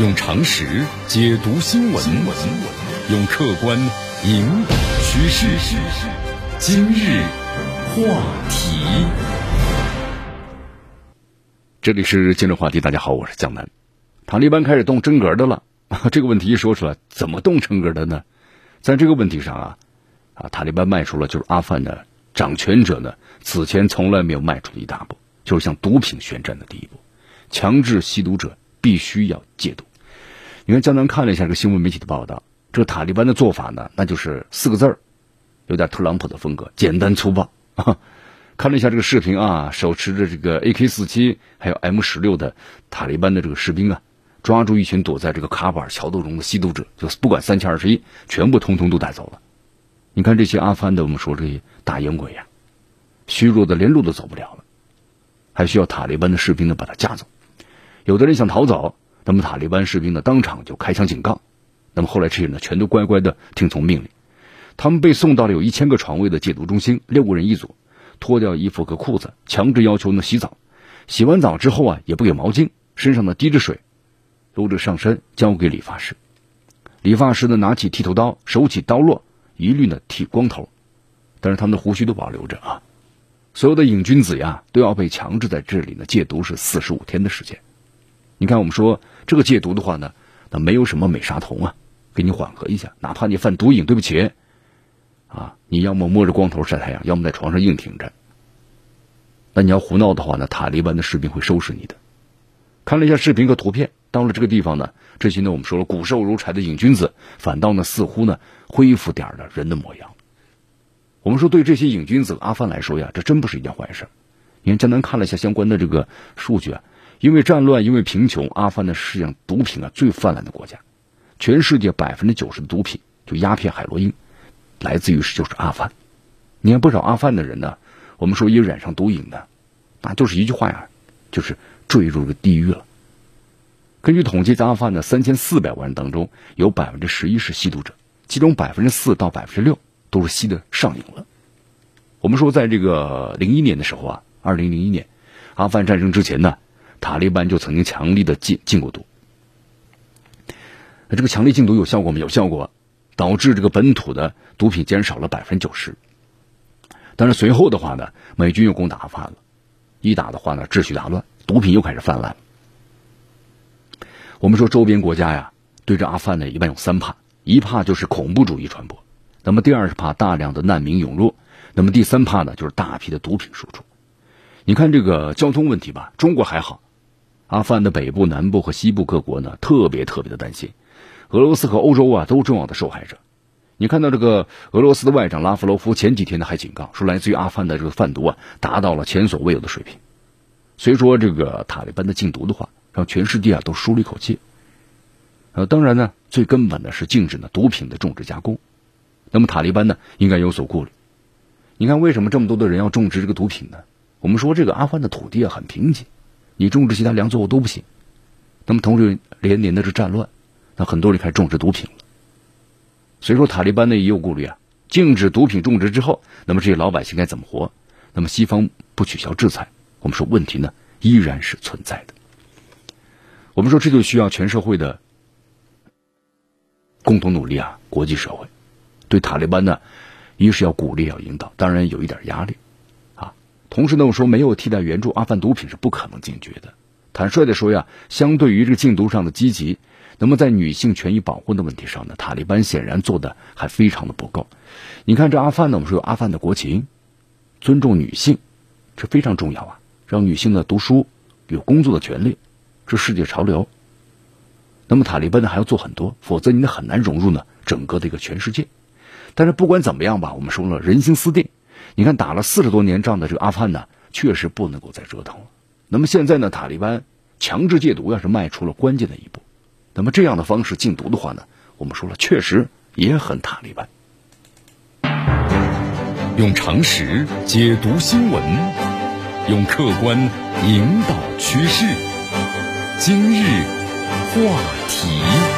用常识解读新闻，用客观引导趋势。今日话题，这里是今日话题。大家好，我是江南。塔利班开始动真格的了，这个问题一说出来，怎么动真格的呢？在这个问题上啊，啊，塔利班迈出了就是阿富汗的掌权者呢此前从来没有迈出的一大步，就是向毒品宣战的第一步，强制吸毒者必须要戒毒。你看，江南看了一下这个新闻媒体的报道，这个塔利班的做法呢，那就是四个字儿，有点特朗普的风格，简单粗暴。看了一下这个视频啊，手持着这个 AK 四七还有 M 十六的塔利班的这个士兵啊，抓住一群躲在这个卡巴尔桥洞中的吸毒者，就是不管三七二十一，全部通通都带走了。你看这些阿富汗的，我们说这些大烟鬼呀，虚弱的连路都走不了了，还需要塔利班的士兵呢把他架走。有的人想逃走。那么塔利班士兵呢，当场就开枪警告。那么后来这些人呢，全都乖乖的听从命令。他们被送到了有一千个床位的戒毒中心，六个人一组，脱掉衣服和裤子，强制要求呢洗澡。洗完澡之后啊，也不给毛巾，身上呢滴着水，撸着上身交给理发师。理发师呢拿起剃头刀，手起刀落，一律呢剃光头，但是他们的胡须都保留着啊。所有的瘾君子呀，都要被强制在这里呢戒毒，是四十五天的时间。你看，我们说这个戒毒的话呢，那没有什么美沙酮啊，给你缓和一下。哪怕你犯毒瘾，对不起，啊，你要么摸着光头晒太阳，要么在床上硬挺着。那你要胡闹的话呢，塔利班的士兵会收拾你的。看了一下视频和图片，到了这个地方呢，这些呢我们说了骨瘦如柴的瘾君子，反倒呢似乎呢恢复点了人的模样。我们说对这些瘾君子阿范来说呀，这真不是一件坏事。你看江南看了一下相关的这个数据啊。因为战乱，因为贫穷，阿富汗呢是上毒品啊最泛滥的国家，全世界百分之九十的毒品，就鸦片、海洛因，来自于就是阿富汗。你看不少阿富汗的人呢，我们说一染上毒瘾的，那就是一句话呀，就是坠入了地狱了。根据统计，在阿富汗的三千四百万人当中，有百分之十一是吸毒者，其中百分之四到百分之六都是吸的上瘾了。我们说，在这个零一年的时候啊，二零零一年阿富汗战争之前呢。塔利班就曾经强力的禁禁过毒，那这个强力禁毒有效果吗？有效果，导致这个本土的毒品减少了百分之九十。但是随后的话呢，美军又攻打阿富汗了，一打的话呢，秩序大乱，毒品又开始泛滥。我们说周边国家呀，对这阿富汗呢，一般有三怕：一怕就是恐怖主义传播；那么第二是怕大量的难民涌入；那么第三怕呢，就是大批的毒品输出。你看这个交通问题吧，中国还好。阿富汗的北部、南部和西部各国呢，特别特别的担心。俄罗斯和欧洲啊，都重要的受害者。你看到这个俄罗斯的外长拉夫罗夫前几天呢，还警告说，来自于阿富汗的这个贩毒啊，达到了前所未有的水平。所以说，这个塔利班的禁毒的话，让全世界啊都舒了一口气。呃，当然呢，最根本的是禁止呢毒品的种植加工。那么塔利班呢，应该有所顾虑。你看，为什么这么多的人要种植这个毒品呢？我们说，这个阿富汗的土地啊很贫瘠。你种植其他粮作物都不行，那么同时连年的是战乱，那很多人开始种植毒品了。所以说塔利班呢也有顾虑啊，禁止毒品种植之后，那么这些老百姓该怎么活？那么西方不取消制裁，我们说问题呢依然是存在的。我们说这就需要全社会的共同努力啊，国际社会对塔利班呢，一是要鼓励要引导，当然有一点压力。同时呢，我说没有替代援助阿富汗毒品是不可能解决的。坦率的说呀，相对于这个禁毒上的积极，那么在女性权益保护的问题上呢，塔利班显然做的还非常的不够。你看这阿富汗呢，我们说有阿富汗的国情，尊重女性，这非常重要啊，让女性呢读书有工作的权利，这世界潮流。那么塔利班呢还要做很多，否则你很难融入呢整个的一个全世界。但是不管怎么样吧，我们说了人心思定。你看，打了四十多年仗的这个阿富汗呢，确实不能够再折腾了。那么现在呢，塔利班强制戒毒，要是迈出了关键的一步，那么这样的方式禁毒的话呢，我们说了，确实也很塔利班。用常识解读新闻，用客观引导趋势。今日话题。